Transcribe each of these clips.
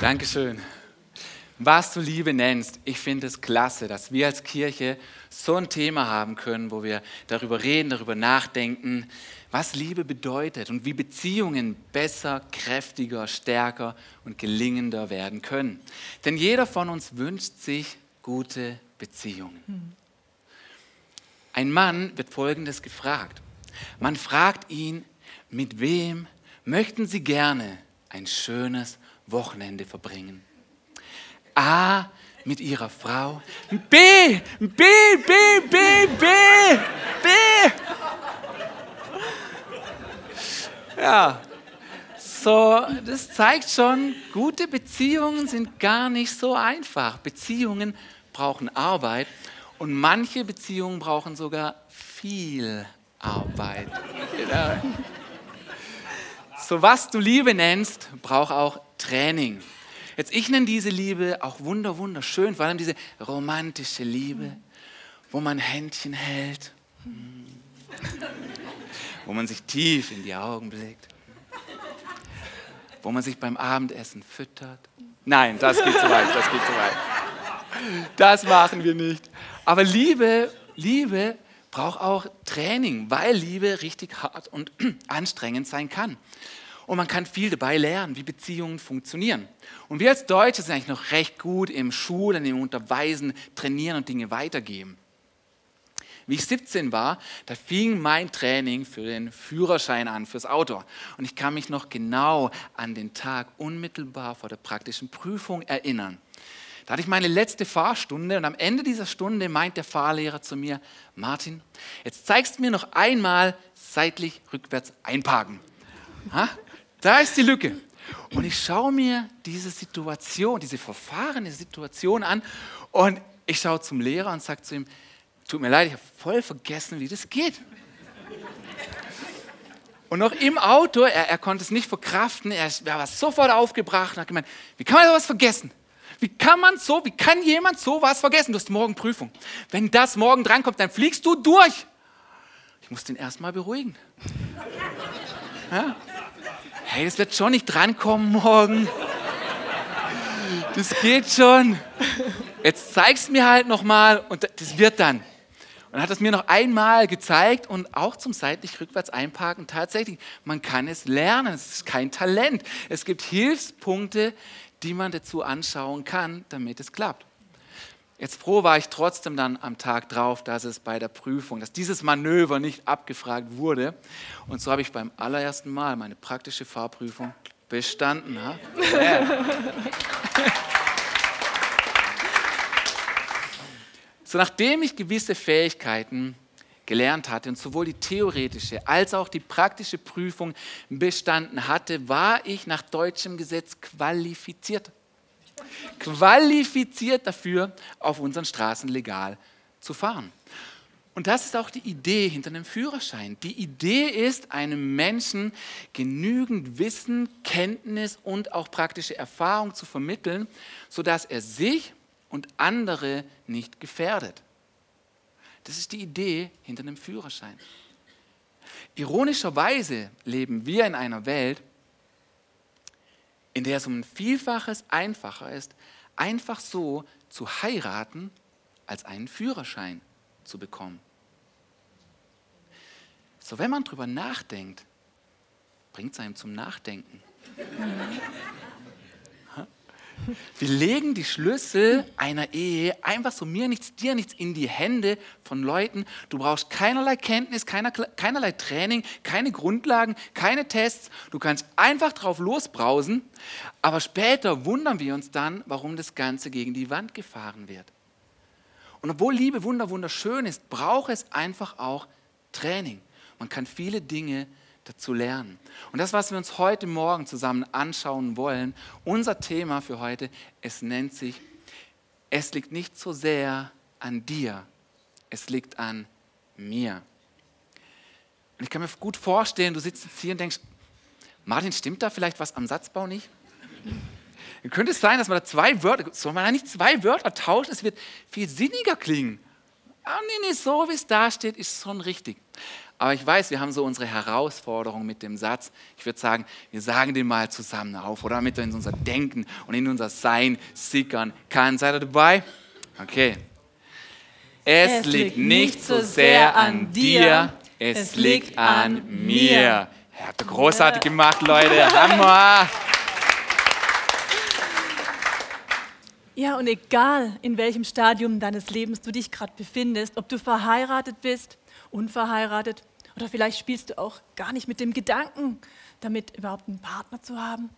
Dankeschön. Was du Liebe nennst, ich finde es klasse, dass wir als Kirche so ein Thema haben können, wo wir darüber reden, darüber nachdenken, was Liebe bedeutet und wie Beziehungen besser, kräftiger, stärker und gelingender werden können. Denn jeder von uns wünscht sich gute Beziehungen. Ein Mann wird Folgendes gefragt. Man fragt ihn, mit wem möchten Sie gerne ein schönes Wochenende verbringen? A mit ihrer Frau. B, B, B, B, B, B. Ja, so, das zeigt schon, gute Beziehungen sind gar nicht so einfach. Beziehungen brauchen Arbeit und manche Beziehungen brauchen sogar viel Arbeit. Genau. So was du Liebe nennst, braucht auch Training. Jetzt, ich nenne diese Liebe auch wunder, wunderschön, vor allem diese romantische Liebe, wo man Händchen hält, wo man sich tief in die Augen blickt, wo man sich beim Abendessen füttert. Nein, das geht zu weit, das geht zu weit. Das machen wir nicht. Aber Liebe, Liebe braucht auch Training, weil Liebe richtig hart und anstrengend sein kann und man kann viel dabei lernen, wie Beziehungen funktionieren. Und wir als Deutsche sind eigentlich noch recht gut im Schulen, im Unterweisen, Trainieren und Dinge weitergeben. Wie ich 17 war, da fing mein Training für den Führerschein an, fürs Auto. Und ich kann mich noch genau an den Tag unmittelbar vor der praktischen Prüfung erinnern. Da hatte ich meine letzte Fahrstunde und am Ende dieser Stunde meint der Fahrlehrer zu mir, Martin, jetzt zeigst du mir noch einmal seitlich rückwärts einparken. Ha? Da ist die Lücke. Und ich schaue mir diese Situation, diese verfahrene Situation an und ich schaue zum Lehrer und sage zu ihm, tut mir leid, ich habe voll vergessen, wie das geht. Und noch im Auto, er, er konnte es nicht verkraften, er, er war sofort aufgebracht und hat gemeint, wie kann man sowas vergessen? Wie kann man so, wie kann jemand sowas vergessen? Du hast morgen Prüfung. Wenn das morgen drankommt, dann fliegst du durch. Ich muss den erstmal beruhigen. Ja? Hey, das wird schon nicht drankommen morgen. Das geht schon. Jetzt zeig's mir halt nochmal und das wird dann. Und hat es mir noch einmal gezeigt und auch zum seitlich rückwärts einparken. Tatsächlich, man kann es lernen. Es ist kein Talent. Es gibt Hilfspunkte, die man dazu anschauen kann, damit es klappt. Jetzt froh war ich trotzdem dann am Tag drauf, dass es bei der Prüfung, dass dieses Manöver nicht abgefragt wurde. Und so habe ich beim allerersten Mal meine praktische Fahrprüfung bestanden. Ja? so nachdem ich gewisse Fähigkeiten gelernt hatte und sowohl die theoretische als auch die praktische Prüfung bestanden hatte, war ich nach deutschem Gesetz qualifiziert qualifiziert dafür, auf unseren Straßen legal zu fahren. Und das ist auch die Idee hinter einem Führerschein. Die Idee ist, einem Menschen genügend Wissen, Kenntnis und auch praktische Erfahrung zu vermitteln, sodass er sich und andere nicht gefährdet. Das ist die Idee hinter einem Führerschein. Ironischerweise leben wir in einer Welt, in der es um ein Vielfaches einfacher ist, einfach so zu heiraten, als einen Führerschein zu bekommen. So, wenn man drüber nachdenkt, bringt es einem zum Nachdenken. Wir legen die Schlüssel einer Ehe einfach so mir nichts, dir nichts in die Hände von Leuten. Du brauchst keinerlei Kenntnis, keiner, keinerlei Training, keine Grundlagen, keine Tests. Du kannst einfach drauf losbrausen. Aber später wundern wir uns dann, warum das Ganze gegen die Wand gefahren wird. Und obwohl Liebe wunder wunderschön ist, braucht es einfach auch Training. Man kann viele Dinge zu lernen. Und das, was wir uns heute Morgen zusammen anschauen wollen, unser Thema für heute, es nennt sich, es liegt nicht so sehr an dir, es liegt an mir. Und ich kann mir gut vorstellen, du sitzt jetzt hier und denkst, Martin, stimmt da vielleicht was am Satzbau nicht? Könnte es sein, dass man da zwei Wörter, soll man da nicht zwei Wörter tauschen? Es wird viel sinniger klingen. Ah, nee, nee, so wie es da steht, ist schon richtig. Aber ich weiß, wir haben so unsere Herausforderung mit dem Satz. Ich würde sagen, wir sagen den mal zusammen auf oder damit er in unser Denken und in unser Sein sickern kann. Seid ihr dabei? Okay. Es, es liegt nicht so sehr an dir, es liegt an mir. Ihr habt großartig gemacht, Leute. Hammer! Ja, und egal in welchem Stadium deines Lebens du dich gerade befindest, ob du verheiratet bist, unverheiratet oder vielleicht spielst du auch gar nicht mit dem Gedanken, damit überhaupt einen Partner zu haben.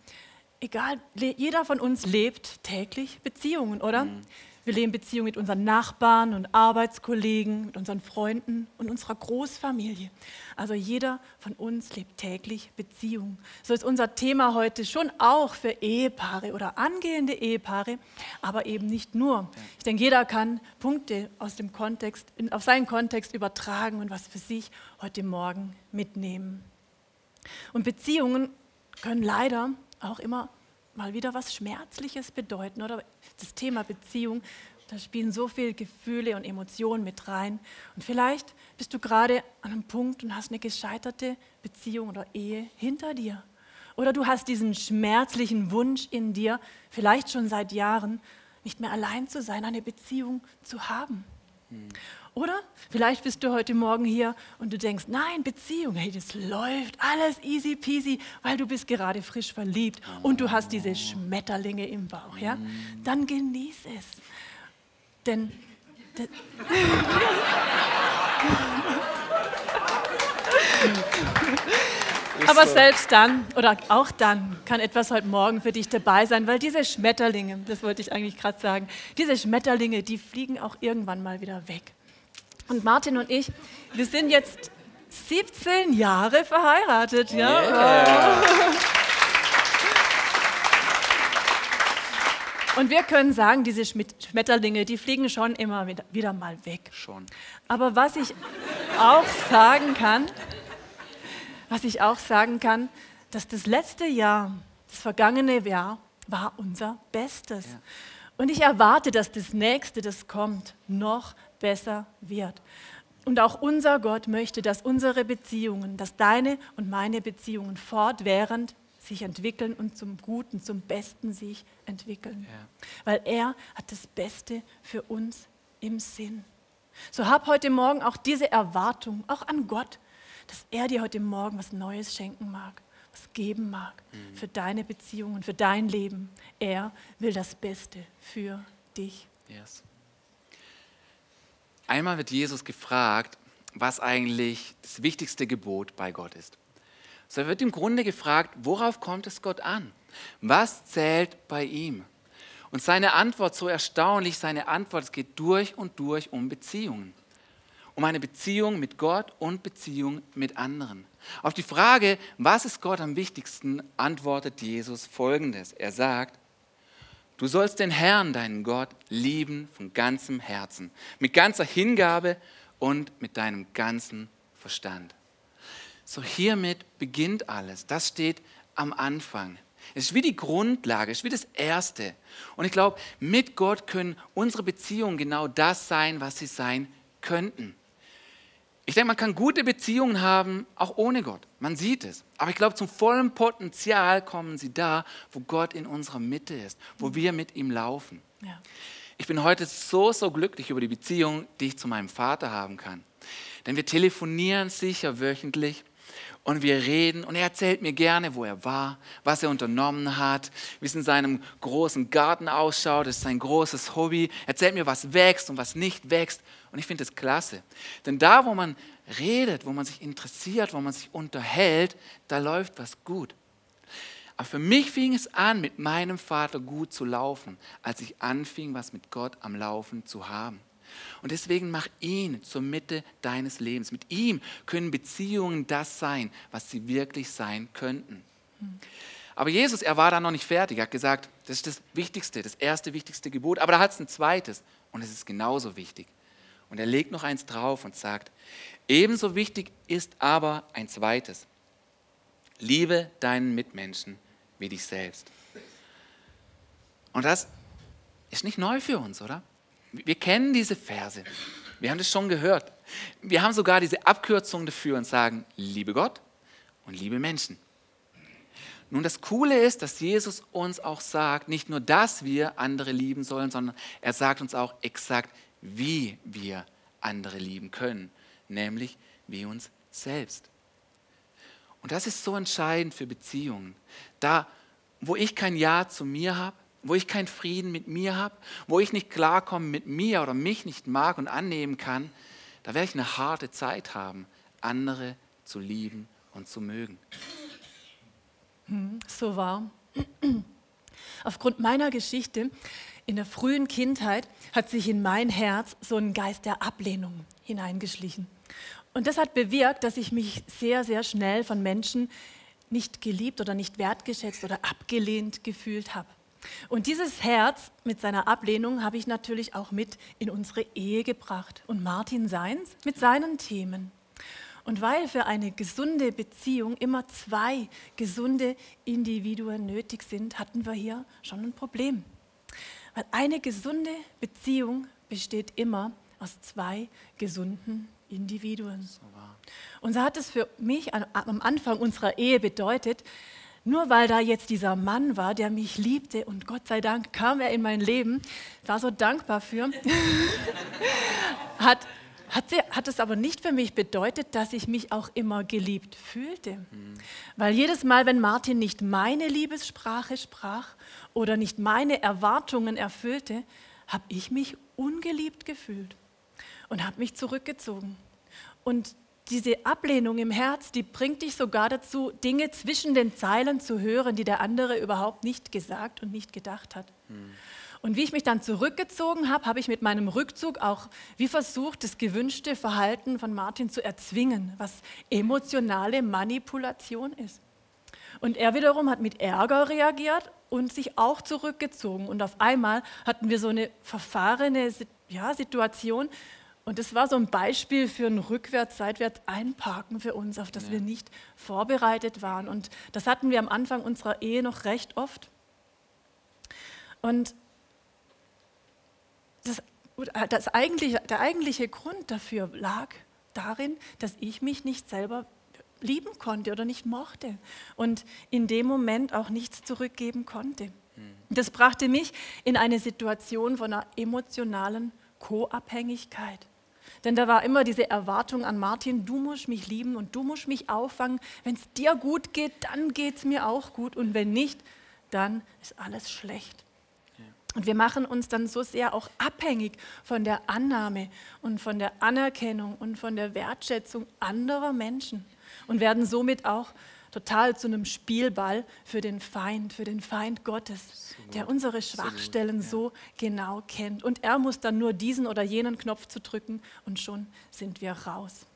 Egal, jeder von uns lebt täglich Beziehungen, oder? Mhm. Wir leben Beziehungen mit unseren Nachbarn und Arbeitskollegen, mit unseren Freunden und unserer Großfamilie. Also jeder von uns lebt täglich Beziehungen. So ist unser Thema heute schon auch für Ehepaare oder angehende Ehepaare, aber eben nicht nur. Ich denke, jeder kann Punkte aus dem Kontext, auf seinen Kontext übertragen und was für sich heute Morgen mitnehmen. Und Beziehungen können leider auch immer mal wieder was Schmerzliches bedeuten. Oder das Thema Beziehung, da spielen so viele Gefühle und Emotionen mit rein. Und vielleicht bist du gerade an einem Punkt und hast eine gescheiterte Beziehung oder Ehe hinter dir. Oder du hast diesen schmerzlichen Wunsch in dir, vielleicht schon seit Jahren, nicht mehr allein zu sein, eine Beziehung zu haben. Hm. Oder vielleicht bist du heute Morgen hier und du denkst, nein, Beziehung, hey, das läuft, alles easy peasy, weil du bist gerade frisch verliebt und du hast diese Schmetterlinge im Bauch, ja? Dann genieß es. Denn Aber selbst dann oder auch dann kann etwas heute Morgen für dich dabei sein, weil diese Schmetterlinge, das wollte ich eigentlich gerade sagen, diese Schmetterlinge, die fliegen auch irgendwann mal wieder weg. Und Martin und ich, wir sind jetzt 17 Jahre verheiratet. Ja? Yeah. Und wir können sagen, diese Schmetterlinge, die fliegen schon immer wieder mal weg. Schon. Aber was ich auch sagen kann, was ich auch sagen kann, dass das letzte Jahr, das vergangene Jahr, war unser Bestes. Ja. Und ich erwarte, dass das nächste, das kommt, noch besser wird. Und auch unser Gott möchte, dass unsere Beziehungen, dass deine und meine Beziehungen fortwährend sich entwickeln und zum Guten, zum Besten sich entwickeln. Ja. Weil er hat das Beste für uns im Sinn. So hab heute Morgen auch diese Erwartung, auch an Gott, dass er dir heute Morgen was Neues schenken mag, was geben mag mhm. für deine Beziehungen, für dein Leben. Er will das Beste für dich. Yes. Einmal wird Jesus gefragt, was eigentlich das wichtigste Gebot bei Gott ist. So wird im Grunde gefragt, worauf kommt es Gott an? Was zählt bei ihm? Und seine Antwort, so erstaunlich, seine Antwort, es geht durch und durch um Beziehungen. Um eine Beziehung mit Gott und Beziehung mit anderen. Auf die Frage, was ist Gott am wichtigsten, antwortet Jesus folgendes. Er sagt, Du sollst den Herrn, deinen Gott, lieben von ganzem Herzen, mit ganzer Hingabe und mit deinem ganzen Verstand. So hiermit beginnt alles. Das steht am Anfang. Es ist wie die Grundlage, es ist wie das Erste. Und ich glaube, mit Gott können unsere Beziehungen genau das sein, was sie sein könnten. Ich denke, man kann gute Beziehungen haben, auch ohne Gott. Man sieht es. Aber ich glaube, zum vollen Potenzial kommen sie da, wo Gott in unserer Mitte ist, wo wir mit ihm laufen. Ja. Ich bin heute so, so glücklich über die Beziehung, die ich zu meinem Vater haben kann. Denn wir telefonieren sicher wöchentlich und wir reden und er erzählt mir gerne, wo er war, was er unternommen hat, wie es in seinem großen Garten ausschaut, das ist sein großes Hobby. Er erzählt mir, was wächst und was nicht wächst und ich finde das klasse. Denn da, wo man redet, wo man sich interessiert, wo man sich unterhält, da läuft was gut. Aber für mich fing es an, mit meinem Vater gut zu laufen, als ich anfing, was mit Gott am Laufen zu haben. Und deswegen mach ihn zur Mitte deines Lebens. Mit ihm können Beziehungen das sein, was sie wirklich sein könnten. Aber Jesus, er war da noch nicht fertig. Er hat gesagt, das ist das Wichtigste, das erste wichtigste Gebot. Aber da hat es ein zweites und es ist genauso wichtig. Und er legt noch eins drauf und sagt, ebenso wichtig ist aber ein zweites. Liebe deinen Mitmenschen wie dich selbst. Und das ist nicht neu für uns, oder? Wir kennen diese Verse. Wir haben das schon gehört. Wir haben sogar diese Abkürzung dafür und sagen, liebe Gott und liebe Menschen. Nun, das Coole ist, dass Jesus uns auch sagt, nicht nur, dass wir andere lieben sollen, sondern er sagt uns auch exakt, wie wir andere lieben können, nämlich wie uns selbst. Und das ist so entscheidend für Beziehungen. Da, wo ich kein Ja zu mir habe, wo ich keinen Frieden mit mir habe, wo ich nicht klarkomme mit mir oder mich nicht mag und annehmen kann, da werde ich eine harte Zeit haben, andere zu lieben und zu mögen. Hm, so wahr. Aufgrund meiner Geschichte in der frühen Kindheit hat sich in mein Herz so ein Geist der Ablehnung hineingeschlichen. Und das hat bewirkt, dass ich mich sehr, sehr schnell von Menschen nicht geliebt oder nicht wertgeschätzt oder abgelehnt gefühlt habe. Und dieses Herz mit seiner Ablehnung habe ich natürlich auch mit in unsere Ehe gebracht und Martin seins mit seinen Themen. Und weil für eine gesunde Beziehung immer zwei gesunde Individuen nötig sind, hatten wir hier schon ein Problem. Weil eine gesunde Beziehung besteht immer aus zwei gesunden Individuen. Und so hat es für mich am Anfang unserer Ehe bedeutet, nur weil da jetzt dieser Mann war, der mich liebte und Gott sei Dank kam er in mein Leben, war so dankbar für, hat, hat, sie, hat es aber nicht für mich bedeutet, dass ich mich auch immer geliebt fühlte. Mhm. Weil jedes Mal, wenn Martin nicht meine Liebessprache sprach oder nicht meine Erwartungen erfüllte, habe ich mich ungeliebt gefühlt und habe mich zurückgezogen. Und diese Ablehnung im Herz, die bringt dich sogar dazu, Dinge zwischen den Zeilen zu hören, die der andere überhaupt nicht gesagt und nicht gedacht hat. Mhm. Und wie ich mich dann zurückgezogen habe, habe ich mit meinem Rückzug auch wie versucht, das gewünschte Verhalten von Martin zu erzwingen, was emotionale Manipulation ist. Und er wiederum hat mit Ärger reagiert und sich auch zurückgezogen. Und auf einmal hatten wir so eine verfahrene ja, Situation, und das war so ein Beispiel für ein rückwärts, seitwärts einparken für uns, auf das ja. wir nicht vorbereitet waren. Und das hatten wir am Anfang unserer Ehe noch recht oft. Und das, das eigentliche, der eigentliche Grund dafür lag darin, dass ich mich nicht selber lieben konnte oder nicht mochte und in dem Moment auch nichts zurückgeben konnte. Hm. Das brachte mich in eine Situation von einer emotionalen Co-Abhängigkeit. Denn da war immer diese Erwartung an Martin, du musst mich lieben und du musst mich auffangen. Wenn es dir gut geht, dann geht es mir auch gut. Und wenn nicht, dann ist alles schlecht. Und wir machen uns dann so sehr auch abhängig von der Annahme und von der Anerkennung und von der Wertschätzung anderer Menschen und werden somit auch total zu einem Spielball für den Feind, für den Feind Gottes, der unsere Schwachstellen so genau kennt. Und er muss dann nur diesen oder jenen Knopf zu drücken und schon sind wir raus.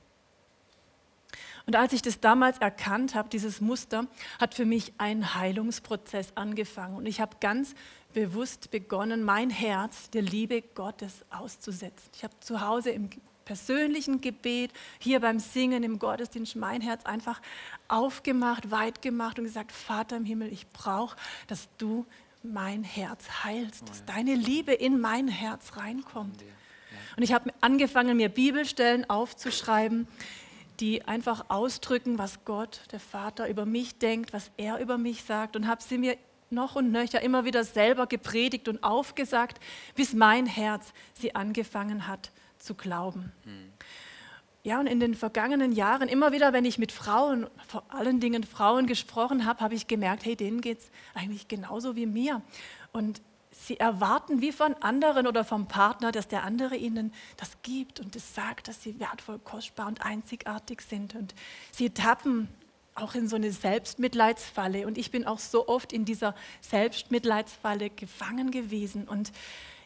Und als ich das damals erkannt habe, dieses Muster, hat für mich ein Heilungsprozess angefangen. Und ich habe ganz bewusst begonnen, mein Herz der Liebe Gottes auszusetzen. Ich habe zu Hause im persönlichen Gebet, hier beim Singen im Gottesdienst mein Herz einfach aufgemacht, weit gemacht und gesagt, Vater im Himmel, ich brauche, dass du mein Herz heilst, dass deine Liebe in mein Herz reinkommt. Und ich habe angefangen, mir Bibelstellen aufzuschreiben, die einfach ausdrücken, was Gott, der Vater, über mich denkt, was er über mich sagt und habe sie mir noch und nöcher immer wieder selber gepredigt und aufgesagt, bis mein Herz sie angefangen hat zu glauben. Hm. Ja, und in den vergangenen Jahren, immer wieder, wenn ich mit Frauen, vor allen Dingen Frauen gesprochen habe, habe ich gemerkt, hey, denen geht es eigentlich genauso wie mir. Und sie erwarten wie von anderen oder vom Partner, dass der andere ihnen das gibt und es das sagt, dass sie wertvoll, kostbar und einzigartig sind. Und sie tappen auch in so eine Selbstmitleidsfalle. Und ich bin auch so oft in dieser Selbstmitleidsfalle gefangen gewesen. Und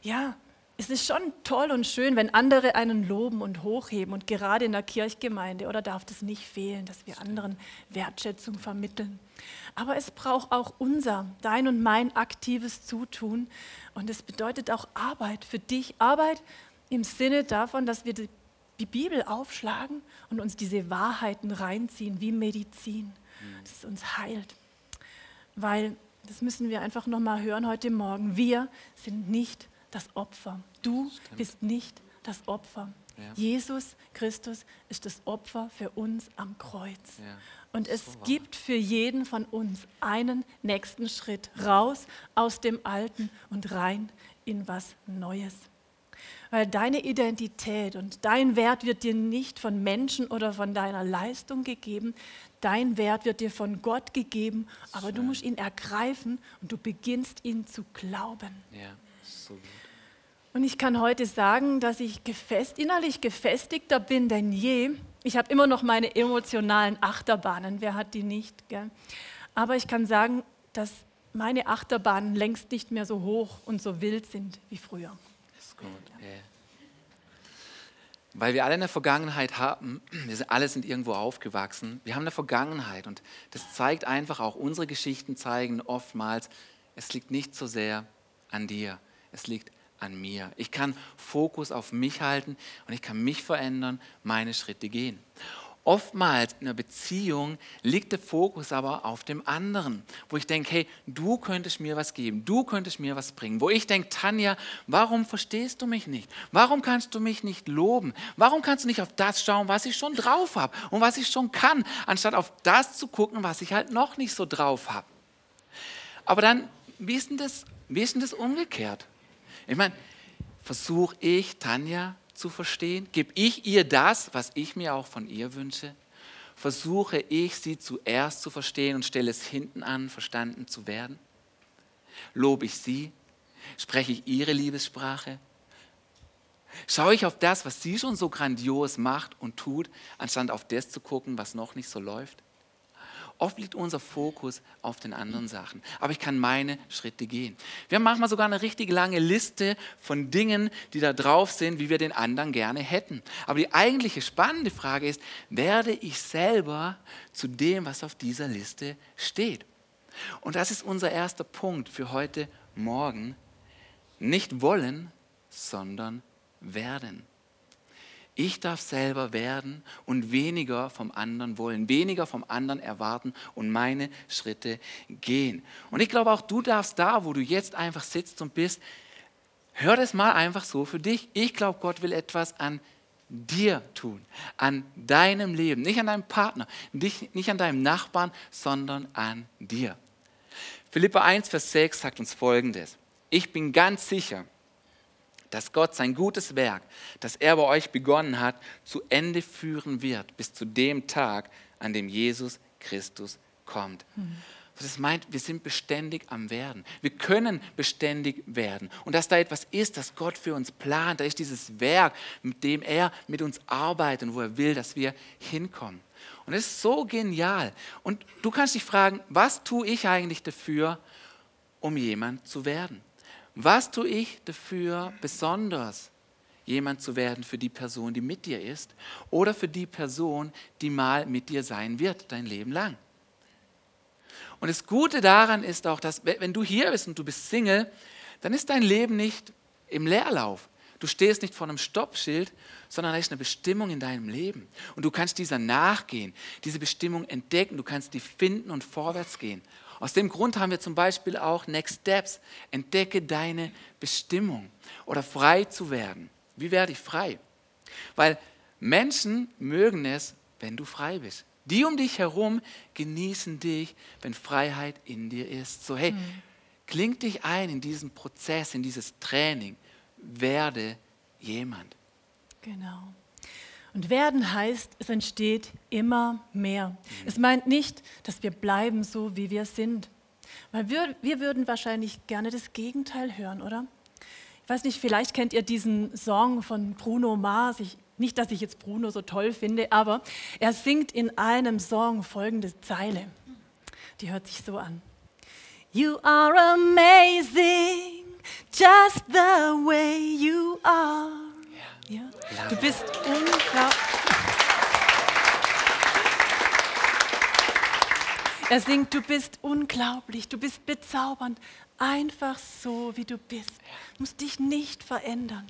ja, es ist schon toll und schön, wenn andere einen loben und hochheben und gerade in der Kirchgemeinde, oder darf das nicht fehlen, dass wir anderen Wertschätzung vermitteln. Aber es braucht auch unser, dein und mein aktives Zutun und es bedeutet auch Arbeit für dich, Arbeit im Sinne davon, dass wir die Bibel aufschlagen und uns diese Wahrheiten reinziehen wie Medizin, dass es uns heilt. Weil, das müssen wir einfach nochmal hören heute Morgen, wir sind nicht das Opfer. Du Stimmt. bist nicht das Opfer. Ja. Jesus Christus ist das Opfer für uns am Kreuz. Ja. Und es So gibt für jeden von uns einen nächsten Schritt raus aus dem Alten und rein in was Neues. Weil deine Identität und dein Wert wird dir nicht von Menschen oder von deiner Leistung gegeben. Dein Wert wird dir von Gott gegeben, aber du musst ihn ergreifen und du beginnst ihn zu glauben. Ja, so gut. Und ich kann heute sagen, dass ich gefest, innerlich gefestigter bin denn je. Ich habe immer noch meine emotionalen Achterbahnen. Wer hat die nicht? Gell? Aber ich kann sagen, dass meine Achterbahnen längst nicht mehr so hoch und so wild sind wie früher. Gut. Ja. Weil wir alle eine Vergangenheit haben, wir alle sind irgendwo aufgewachsen, wir haben eine Vergangenheit und das zeigt einfach auch, unsere Geschichten zeigen oftmals, es liegt nicht so sehr an dir, es liegt an mir. Ich kann Fokus auf mich halten und ich kann mich verändern, meine Schritte gehen. Oftmals in einer Beziehung liegt der Fokus aber auf dem anderen, wo ich denke, hey, du könntest mir was geben, du könntest mir was bringen. Wo ich denke, Tanja, warum verstehst du mich nicht? Warum kannst du mich nicht loben? Warum kannst du nicht auf das schauen, was ich schon drauf habe und was ich schon kann, anstatt auf das zu gucken, was ich halt noch nicht so drauf habe? Aber dann, wie ist denn das, wie ist denn das umgekehrt? Ich meine, versuche ich, Tanja zu verstehen? Gebe ich ihr das, was ich mir auch von ihr wünsche? Versuche ich, sie zuerst zu verstehen und stelle es hinten an, verstanden zu werden? Lobe ich sie? Spreche ich ihre Liebessprache? Schaue ich auf das, was sie schon so grandios macht und tut, anstatt auf das zu gucken, was noch nicht so läuft? Oft liegt unser Fokus auf den anderen Sachen. Aber ich kann meine Schritte gehen. Wir haben manchmal sogar eine richtig lange Liste von Dingen, die da drauf sind, wie wir den anderen gerne hätten. Aber die eigentliche spannende Frage ist, werde ich selber zu dem, was auf dieser Liste steht? Und das ist unser erster Punkt für heute Morgen. Nicht wollen, sondern werden. Ich darf selber werden und weniger vom anderen wollen, weniger vom anderen erwarten und meine Schritte gehen. Und ich glaube auch, du darfst da, wo du jetzt einfach sitzt und bist, hör das mal einfach so für dich. Ich glaube, Gott will etwas an dir tun, an deinem Leben, nicht an deinem Partner, nicht, an deinem Nachbarn, sondern an dir. Philippa 1, Vers 6 sagt uns folgendes. Ich bin ganz sicher, dass Gott sein gutes Werk, das er bei euch begonnen hat, zu Ende führen wird, bis zu dem Tag, an dem Jesus Christus kommt. Das meint, wir sind beständig am Werden. Wir können beständig werden. Und dass da etwas ist, das Gott für uns plant, da ist dieses Werk, mit dem er mit uns arbeitet und wo er will, dass wir hinkommen. Und es ist so genial. Und du kannst dich fragen, was tue ich eigentlich dafür, um jemand zu werden? Was tue ich dafür besonders, jemand zu werden für die Person, die mit dir ist oder für die Person, die mal mit dir sein wird, dein Leben lang? Und das Gute daran ist auch, dass wenn du hier bist und du bist Single, dann ist dein Leben nicht im Leerlauf. Du stehst nicht vor einem Stoppschild, sondern da ist eine Bestimmung in deinem Leben. Und du kannst dieser nachgehen, diese Bestimmung entdecken, du kannst die finden und vorwärts gehen. Aus dem Grund haben wir zum Beispiel auch Next Steps. Entdecke deine Bestimmung oder frei zu werden. Wie werde ich frei? Weil Menschen mögen es, wenn du frei bist. Die um dich herum genießen dich, wenn Freiheit in dir ist. So, hey, kling dich ein in diesen Prozess, in dieses Training. Werde jemand. Genau. Und werden heißt, es entsteht immer mehr. Es meint nicht, dass wir bleiben so, wie wir sind. Weil wir, wir würden wahrscheinlich gerne das Gegenteil hören, oder? Ich weiß nicht, vielleicht kennt ihr diesen Song von Bruno Mars. Ich, nicht, dass ich jetzt Bruno so toll finde, aber er singt in einem Song folgende Zeile. Die hört sich so an. You are amazing, just the way you are. Ja. Du bist unglaublich. Er singt, du bist unglaublich, du bist bezaubernd, einfach so, wie du bist. Du musst dich nicht verändern.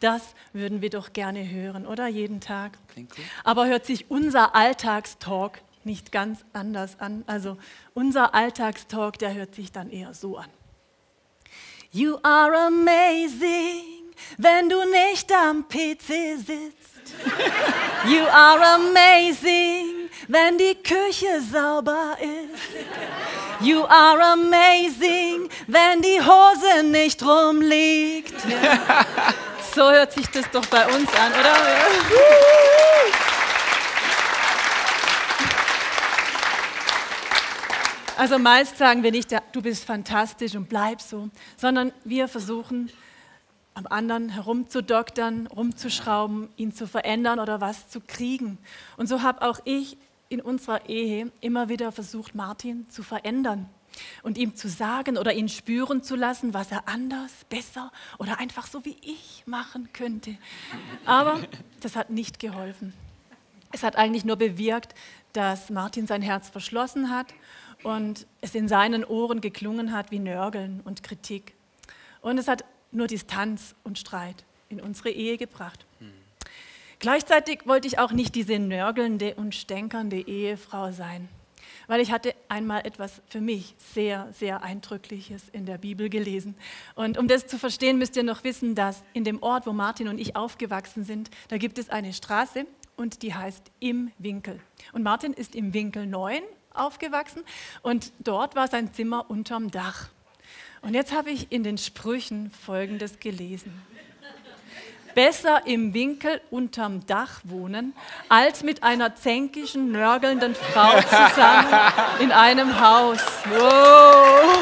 Das würden wir doch gerne hören, oder? Jeden Tag. Klingt gut. Aber hört sich unser Alltagstalk nicht ganz anders an. Also unser Alltagstalk, der hört sich dann eher so an. You are amazing, wenn du nicht am PC sitzt. You are amazing, wenn die Küche sauber ist. You are amazing, wenn die Hose nicht rumliegt. So hört sich das doch bei uns an, oder? Also meist sagen wir nicht, du bist fantastisch und bleib so, sondern wir versuchen am anderen herumzudoktern, rumzuschrauben, ihn zu verändern oder was zu kriegen. Und so habe auch ich in unserer Ehe immer wieder versucht, Martin zu verändern und ihm zu sagen oder ihn spüren zu lassen, was er anders, besser oder einfach so wie ich machen könnte. Aber das hat nicht geholfen. Es hat eigentlich nur bewirkt, dass Martin sein Herz verschlossen hat und es in seinen Ohren geklungen hat wie Nörgeln und Kritik. Und es hat nur Distanz und Streit in unsere Ehe gebracht. Hm. Gleichzeitig wollte ich auch nicht diese nörgelnde und stänkernde Ehefrau sein, weil ich hatte einmal etwas für mich sehr, sehr Eindrückliches in der Bibel gelesen. Und um das zu verstehen, müsst ihr noch wissen, dass in dem Ort, wo Martin und ich aufgewachsen sind, da gibt es eine Straße und die heißt Im Winkel. Und Martin ist im Winkel 9 aufgewachsen und dort war sein Zimmer unterm Dach. Und jetzt habe ich in den Sprüchen Folgendes gelesen. Besser im Winkel unterm Dach wohnen, als mit einer zänkischen, nörgelnden Frau zusammen in einem Haus. Wow.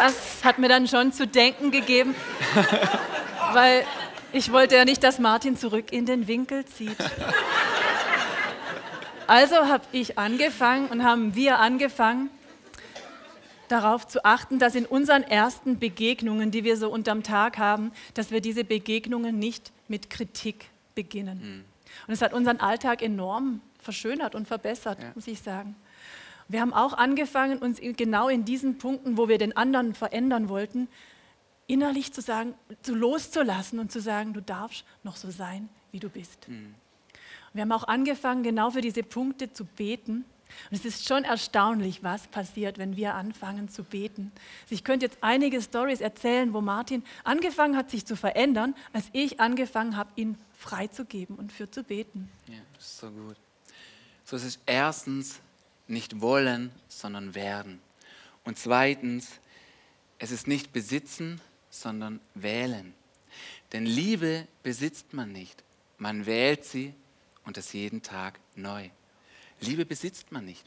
Das hat mir dann schon zu denken gegeben, weil ich wollte ja nicht, dass Martin zurück in den Winkel zieht. Also habe ich angefangen und haben wir angefangen, darauf zu achten, dass in unseren ersten Begegnungen, die wir so unterm Tag haben, dass wir diese Begegnungen nicht mit Kritik beginnen. Mhm. Und es hat unseren Alltag enorm verschönert und verbessert, ja. muss ich sagen. Wir haben auch angefangen, uns genau in diesen Punkten, wo wir den anderen verändern wollten, innerlich zu sagen, zu loszulassen und zu sagen, du darfst noch so sein, wie du bist. Mhm. Wir haben auch angefangen, genau für diese Punkte zu beten. Und es ist schon erstaunlich, was passiert, wenn wir anfangen zu beten. Also ich könnte jetzt einige Stories erzählen, wo Martin angefangen hat, sich zu verändern, als ich angefangen habe, ihn freizugeben und für zu beten. Ja, das ist so gut. So ist es erstens nicht wollen, sondern werden. Und zweitens, es ist nicht besitzen, sondern wählen. Denn Liebe besitzt man nicht, man wählt sie und das jeden Tag neu. Liebe besitzt man nicht.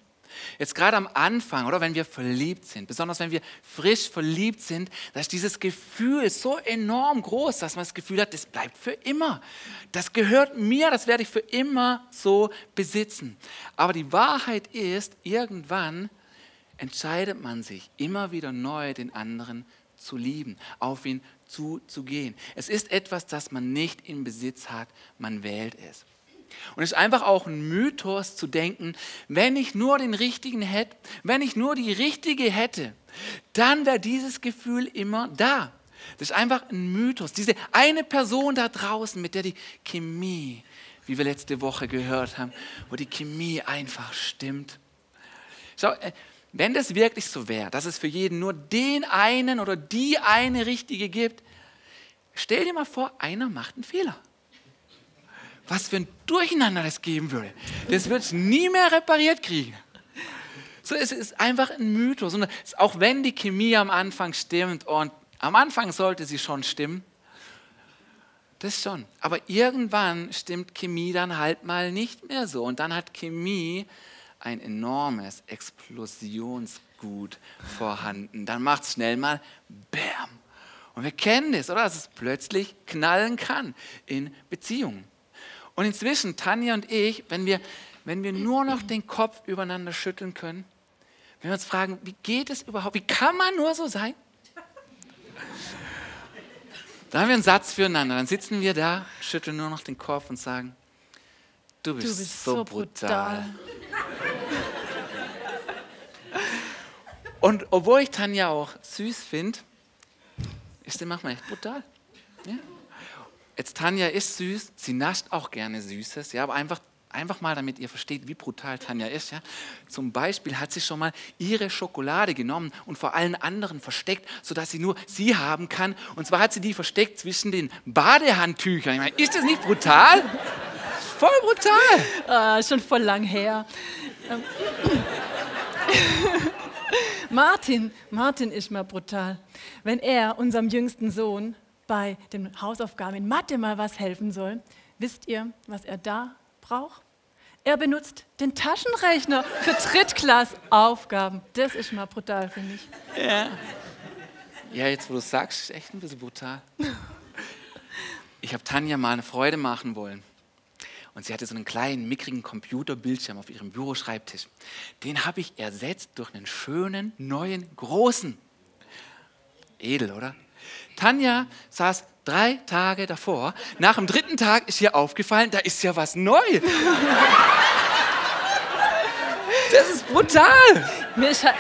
Jetzt gerade am Anfang, oder wenn wir verliebt sind, besonders wenn wir frisch verliebt sind, da ist dieses Gefühl so enorm groß, dass man das Gefühl hat, das bleibt für immer. Das gehört mir, das werde ich für immer so besitzen. Aber die Wahrheit ist, irgendwann entscheidet man sich immer wieder neu, den anderen zu lieben, auf ihn zuzugehen. Es ist etwas, das man nicht in Besitz hat, man wählt es. Und es ist einfach auch ein Mythos zu denken, wenn ich nur den richtigen hätte, wenn ich nur die richtige hätte, dann wäre dieses Gefühl immer da. Das ist einfach ein Mythos. Diese eine Person da draußen, mit der die Chemie, wie wir letzte Woche gehört haben, wo die Chemie einfach stimmt. Schau, äh, wenn das wirklich so wäre, dass es für jeden nur den einen oder die eine richtige gibt, stell dir mal vor, einer macht einen Fehler was für ein Durcheinander das geben würde. Das wird nie mehr repariert kriegen. So, es ist einfach ein Mythos. Und auch wenn die Chemie am Anfang stimmt und am Anfang sollte sie schon stimmen, das schon. Aber irgendwann stimmt Chemie dann halt mal nicht mehr so. Und dann hat Chemie ein enormes Explosionsgut vorhanden. Dann macht es schnell mal Bäm. Und wir kennen das, oder? Dass es plötzlich knallen kann in Beziehungen. Und inzwischen, Tanja und ich, wenn wir, wenn wir nur noch den Kopf übereinander schütteln können, wenn wir uns fragen, wie geht es überhaupt, wie kann man nur so sein? Da haben wir einen Satz füreinander. Dann sitzen wir da, schütteln nur noch den Kopf und sagen, du bist, du bist so, so brutal. brutal. Und obwohl ich Tanja auch süß finde, ist sie manchmal echt brutal. Ja? Jetzt Tanja ist süß, sie nascht auch gerne Süßes, ja, aber einfach Einfach mal, damit ihr versteht, wie brutal Tanja ist. Ja? Zum Beispiel hat sie schon mal ihre Schokolade genommen und vor allen anderen versteckt, sodass sie nur sie haben kann. Und zwar hat sie die versteckt zwischen den Badehandtüchern. Ich meine, ist das nicht brutal? Voll brutal. Ah, schon voll lang her. Martin, Martin ist mal brutal. Wenn er unserem jüngsten Sohn bei den Hausaufgaben in Mathe mal was helfen soll, wisst ihr, was er da braucht? Er benutzt den Taschenrechner für Drittklassaufgaben. Das ist mal brutal, finde ich. Ja. ja, jetzt wo du sagst, ist echt ein bisschen brutal. Ich habe Tanja mal eine Freude machen wollen. Und sie hatte so einen kleinen, mickrigen Computerbildschirm auf ihrem Büroschreibtisch. Den habe ich ersetzt durch einen schönen, neuen, großen. Edel, oder? Tanja saß drei Tage davor. Nach dem dritten Tag ist ihr aufgefallen, da ist ja was neu. Das ist brutal. Mir ist halt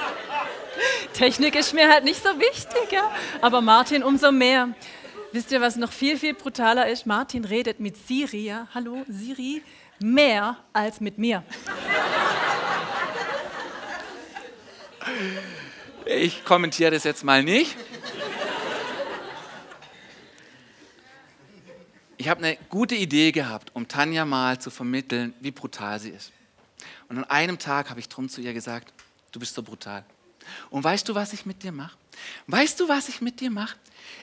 Technik ist mir halt nicht so wichtig, ja. aber Martin umso mehr. Wisst ihr, was noch viel, viel brutaler ist? Martin redet mit Siri, ja? Hallo, Siri, mehr als mit mir. Ich kommentiere das jetzt mal nicht. Ich habe eine gute Idee gehabt, um Tanja mal zu vermitteln, wie brutal sie ist. Und an einem Tag habe ich drum zu ihr gesagt, du bist so brutal. Und weißt du, was ich mit dir mache? Weißt du, was ich mit dir mache?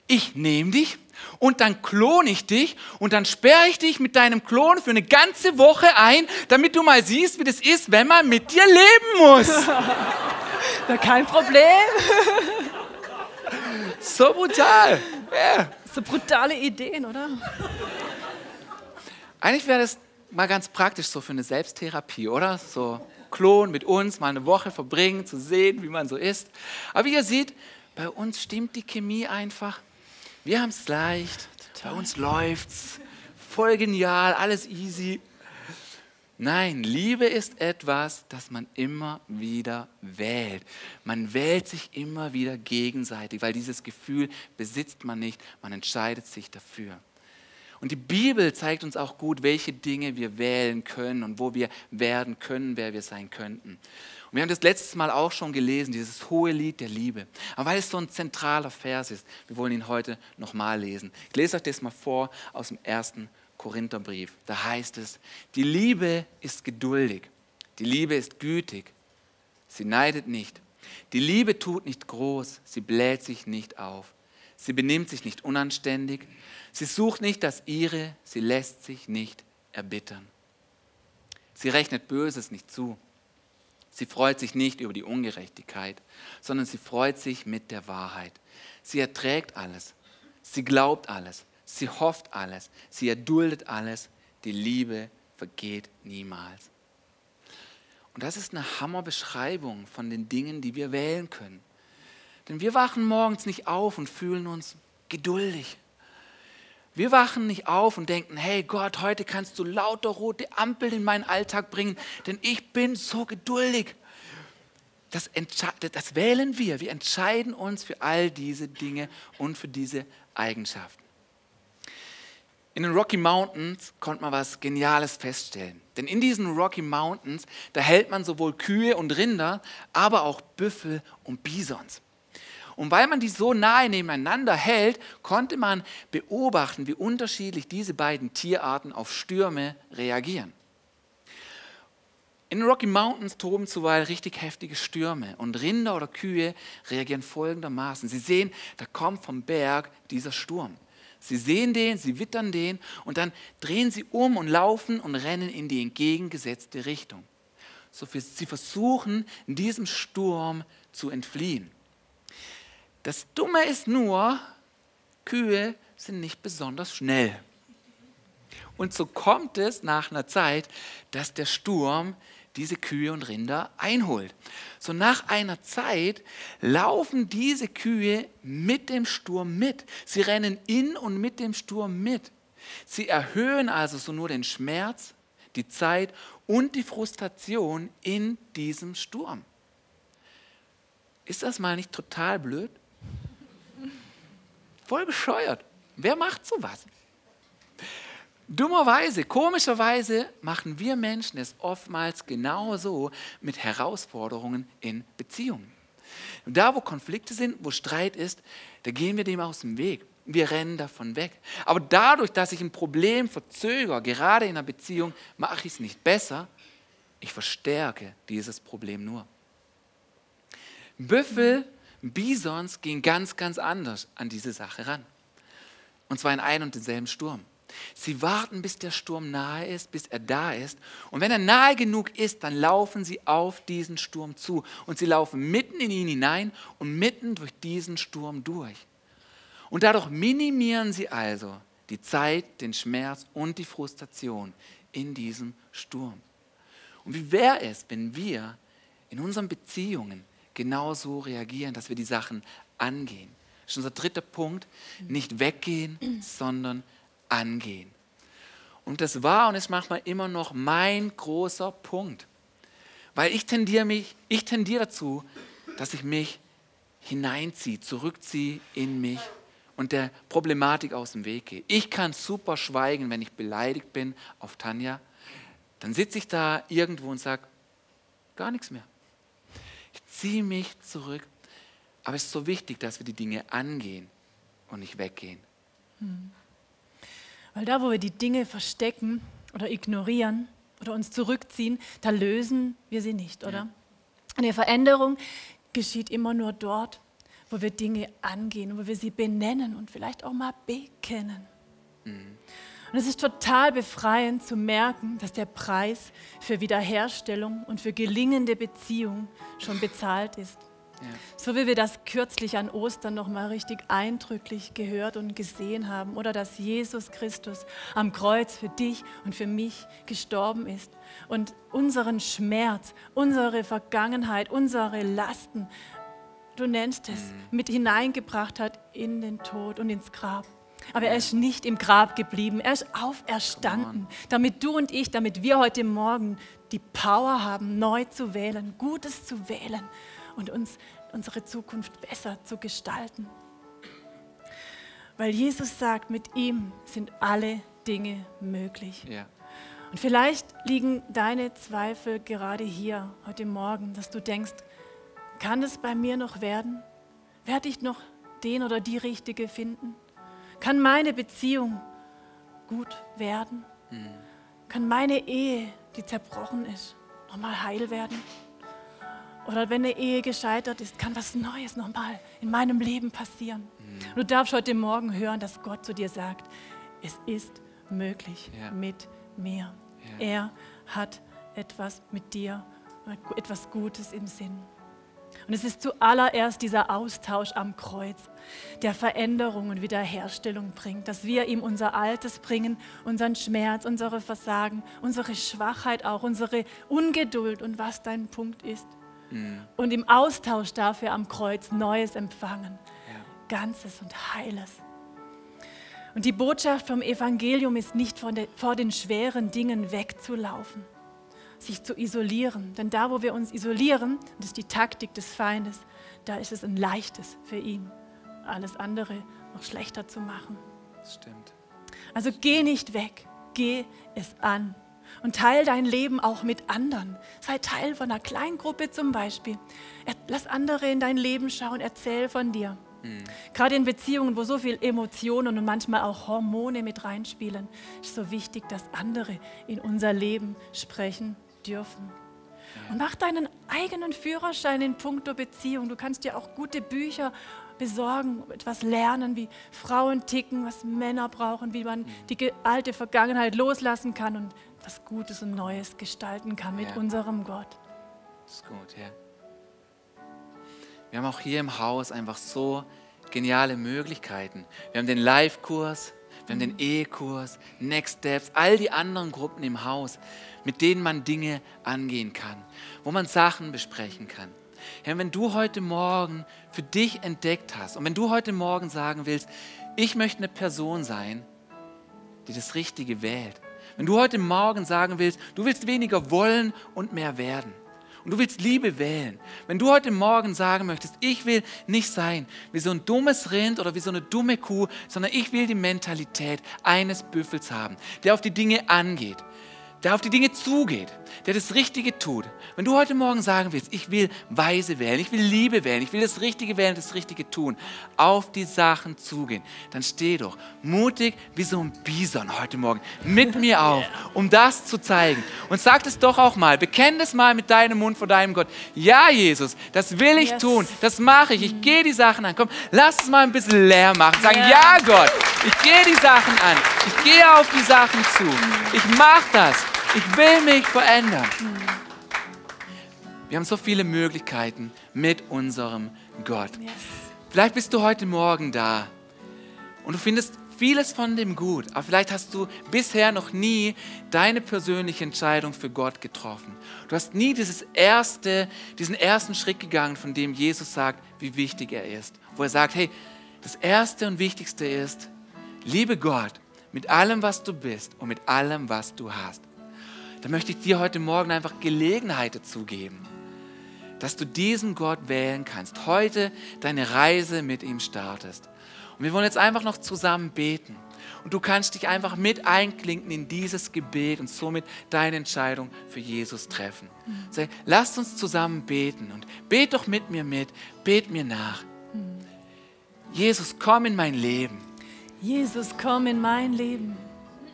Ich nehme dich und dann klone ich dich und dann sperre ich dich mit deinem Klon für eine ganze Woche ein, damit du mal siehst, wie das ist, wenn man mit dir leben muss. Ja, kein Problem. So brutal. Ja. So brutale Ideen, oder? Eigentlich wäre das mal ganz praktisch so für eine Selbsttherapie, oder? So Klon mit uns mal eine Woche verbringen, zu sehen, wie man so ist. Aber wie ihr seht, bei uns stimmt die Chemie einfach. Wir haben es leicht, bei uns läuft's. Voll genial, alles easy. Nein, Liebe ist etwas, das man immer wieder wählt. Man wählt sich immer wieder gegenseitig, weil dieses Gefühl besitzt man nicht, man entscheidet sich dafür. Und die Bibel zeigt uns auch gut, welche Dinge wir wählen können und wo wir werden können, wer wir sein könnten. Und wir haben das letztes Mal auch schon gelesen, dieses hohe Lied der Liebe. Aber weil es so ein zentraler Vers ist, wir wollen ihn heute nochmal lesen. Ich lese euch das mal vor aus dem ersten Korintherbrief. Da heißt es, die Liebe ist geduldig, die Liebe ist gütig, sie neidet nicht. Die Liebe tut nicht groß, sie bläht sich nicht auf. Sie benimmt sich nicht unanständig, Sie sucht nicht das ihre, sie lässt sich nicht erbittern. Sie rechnet Böses nicht zu. Sie freut sich nicht über die Ungerechtigkeit, sondern sie freut sich mit der Wahrheit. Sie erträgt alles. Sie glaubt alles. Sie hofft alles. Sie erduldet alles. Die Liebe vergeht niemals. Und das ist eine Hammerbeschreibung von den Dingen, die wir wählen können. Denn wir wachen morgens nicht auf und fühlen uns geduldig. Wir wachen nicht auf und denken, hey Gott, heute kannst du lauter rote Ampeln in meinen Alltag bringen, denn ich bin so geduldig. Das, das wählen wir. Wir entscheiden uns für all diese Dinge und für diese Eigenschaften. In den Rocky Mountains konnte man was Geniales feststellen. Denn in diesen Rocky Mountains, da hält man sowohl Kühe und Rinder, aber auch Büffel und Bisons. Und weil man die so nahe nebeneinander hält, konnte man beobachten, wie unterschiedlich diese beiden Tierarten auf Stürme reagieren. In den Rocky Mountains toben zuweilen richtig heftige Stürme und Rinder oder Kühe reagieren folgendermaßen. Sie sehen, da kommt vom Berg dieser Sturm. Sie sehen den, sie wittern den und dann drehen sie um und laufen und rennen in die entgegengesetzte Richtung. So sie versuchen, diesem Sturm zu entfliehen. Das Dumme ist nur, Kühe sind nicht besonders schnell. Und so kommt es nach einer Zeit, dass der Sturm diese Kühe und Rinder einholt. So nach einer Zeit laufen diese Kühe mit dem Sturm mit. Sie rennen in und mit dem Sturm mit. Sie erhöhen also so nur den Schmerz, die Zeit und die Frustration in diesem Sturm. Ist das mal nicht total blöd? Voll bescheuert. Wer macht sowas? Dummerweise, komischerweise machen wir Menschen es oftmals genauso mit Herausforderungen in Beziehungen. Da, wo Konflikte sind, wo Streit ist, da gehen wir dem aus dem Weg. Wir rennen davon weg. Aber dadurch, dass ich ein Problem verzögere, gerade in einer Beziehung, mache ich es nicht besser, ich verstärke dieses Problem nur. Büffel, Bisons gehen ganz, ganz anders an diese Sache ran. Und zwar in einem und denselben Sturm. Sie warten, bis der Sturm nahe ist, bis er da ist. Und wenn er nahe genug ist, dann laufen sie auf diesen Sturm zu. Und sie laufen mitten in ihn hinein und mitten durch diesen Sturm durch. Und dadurch minimieren sie also die Zeit, den Schmerz und die Frustration in diesem Sturm. Und wie wäre es, wenn wir in unseren Beziehungen genauso reagieren, dass wir die Sachen angehen? Das ist unser dritter Punkt. Nicht weggehen, sondern angehen. Und das war und ist manchmal immer noch mein großer Punkt. Weil ich tendiere, mich, ich tendiere dazu, dass ich mich hineinziehe, zurückziehe in mich und der Problematik aus dem Weg gehe. Ich kann super schweigen, wenn ich beleidigt bin auf Tanja. Dann sitze ich da irgendwo und sage, gar nichts mehr. Ich ziehe mich zurück. Aber es ist so wichtig, dass wir die Dinge angehen und nicht weggehen. Hm. Weil da, wo wir die Dinge verstecken oder ignorieren oder uns zurückziehen, da lösen wir sie nicht, oder? Ja. Eine Veränderung geschieht immer nur dort, wo wir Dinge angehen, wo wir sie benennen und vielleicht auch mal bekennen. Mhm. Und es ist total befreiend zu merken, dass der Preis für Wiederherstellung und für gelingende Beziehung schon bezahlt ist. Ja. So wie wir das kürzlich an Ostern noch mal richtig eindrücklich gehört und gesehen haben oder dass Jesus Christus am Kreuz für dich und für mich gestorben ist und unseren Schmerz, unsere Vergangenheit, unsere Lasten, du nennst es, mhm. mit hineingebracht hat in den Tod und ins Grab. Aber er ist nicht im Grab geblieben, er ist auferstanden, damit du und ich, damit wir heute Morgen die Power haben, neu zu wählen, Gutes zu wählen und uns unsere Zukunft besser zu gestalten. Weil Jesus sagt, mit ihm sind alle Dinge möglich. Ja. Und vielleicht liegen deine Zweifel gerade hier heute Morgen, dass du denkst, kann es bei mir noch werden? Werde ich noch den oder die Richtige finden? Kann meine Beziehung gut werden? Mhm. Kann meine Ehe, die zerbrochen ist, nochmal heil werden? Oder wenn eine Ehe gescheitert ist, kann was Neues nochmal in meinem Leben passieren. Mhm. Du darfst heute Morgen hören, dass Gott zu dir sagt, es ist möglich ja. mit mir. Ja. Er hat etwas mit dir, etwas Gutes im Sinn. Und es ist zuallererst dieser Austausch am Kreuz, der Veränderung und Wiederherstellung bringt, dass wir ihm unser Altes bringen, unseren Schmerz, unsere Versagen, unsere Schwachheit auch, unsere Ungeduld und was dein Punkt ist mhm. und im Austausch dafür am Kreuz Neues empfangen. Ja. Ganzes und Heiles. Und die Botschaft vom Evangelium ist nicht vor den schweren Dingen wegzulaufen, sich zu isolieren. Denn da, wo wir uns isolieren, das ist die Taktik des Feindes, da ist es ein leichtes für ihn, alles andere noch schlechter zu machen. Das stimmt. Also geh nicht weg, geh es an. Und teil dein Leben auch mit anderen. Sei Teil von einer Kleingruppe zum Beispiel. Lass andere in dein Leben schauen, erzähl von dir. Mhm. Gerade in Beziehungen, wo so viel Emotionen und manchmal auch Hormone mit reinspielen, ist so wichtig, dass andere in unser Leben sprechen dürfen. Und mach deinen eigenen Führerschein in puncto Beziehung. Du kannst dir auch gute Bücher besorgen, etwas lernen, wie Frauen ticken, was Männer brauchen, wie man die alte Vergangenheit loslassen kann und was Gutes und Neues gestalten kann mit ja. unserem Gott. Das ist gut, ja. Wir haben auch hier im Haus einfach so geniale Möglichkeiten. Wir haben den Live-Kurs, wir haben den. E-Kurs, Next Steps, all die anderen Gruppen im Haus, mit denen man Dinge angehen kann, wo man Sachen besprechen kann. Herr, wenn du heute Morgen für dich entdeckt hast und wenn du heute Morgen sagen willst, ich möchte eine Person sein, die das Richtige wählt, wenn du heute Morgen sagen willst, du willst weniger wollen und mehr werden, und du willst Liebe wählen, wenn du heute Morgen sagen möchtest, ich will nicht sein wie so ein dummes Rind oder wie so eine dumme Kuh, sondern ich will die Mentalität eines Büffels haben, der auf die Dinge angeht, der auf die Dinge zugeht, der das Richtige tut. Wenn du heute Morgen sagen willst, ich will Weise wählen, ich will Liebe wählen, ich will das Richtige wählen, das Richtige tun, auf die Sachen zugehen, dann steh doch mutig wie so ein Bison heute Morgen mit mir auf, um das zu zeigen. Und sag es doch auch mal, bekenn das mal mit deinem Mund vor deinem Gott. Ja, Jesus, das will ich Yes. tun, das mache ich, ich gehe die Sachen an. Komm, lass es mal ein bisschen leer machen. Sagen, Ja. ja Gott, ich gehe die Sachen an, ich gehe auf die Sachen zu, ich mache das, ich will mich verändern. Wir haben so viele Möglichkeiten mit unserem Gott. Yes. Vielleicht bist du heute Morgen da und du findest vieles von dem gut, aber vielleicht hast du bisher noch nie deine persönliche Entscheidung für Gott getroffen. Du hast nie dieses erste, diesen ersten Schritt gegangen, von dem Jesus sagt, wie wichtig er ist. Wo er sagt, hey, das Erste und Wichtigste ist, liebe Gott mit allem, was du bist und mit allem, was du hast. Da möchte ich dir heute Morgen einfach Gelegenheit dazu geben dass du diesen Gott wählen kannst, heute deine Reise mit ihm startest. Und wir wollen jetzt einfach noch zusammen beten. Und du kannst dich einfach mit einklinken in dieses Gebet und somit deine Entscheidung für Jesus treffen. Sag, lasst uns zusammen beten und bet doch mit mir mit, bet mir nach. Jesus, komm in mein Leben. Jesus, komm in mein Leben.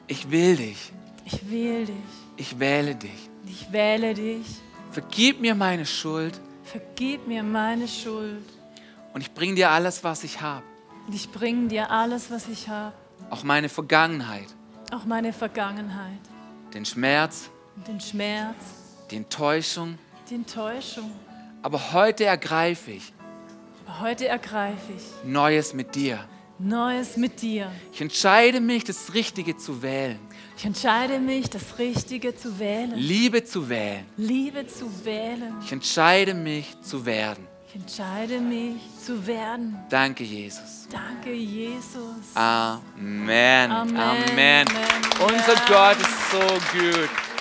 Ich will dich. Ich wähle dich. Ich wähle dich. Ich wähle dich. Vergib mir meine Schuld Vergib mir meine Schuld. und ich bringe dir alles, was ich habe. Und ich bringe dir alles, was ich habe. Auch meine Vergangenheit, Auch meine Vergangenheit. den Schmerz, den Schmerz, die Enttäuschung. die Enttäuschung. Aber heute ergreife ich Aber heute ergreife ich Neues mit dir. Neues mit dir. Ich entscheide mich, das Richtige zu wählen, Ich entscheide mich, das Richtige zu wählen. Liebe zu wählen. Liebe zu wählen. Ich entscheide mich zu werden. Ich entscheide mich zu werden. Danke, Jesus. Danke, Jesus. Amen. Amen. Amen. Amen. Unser. Gott ist so gut.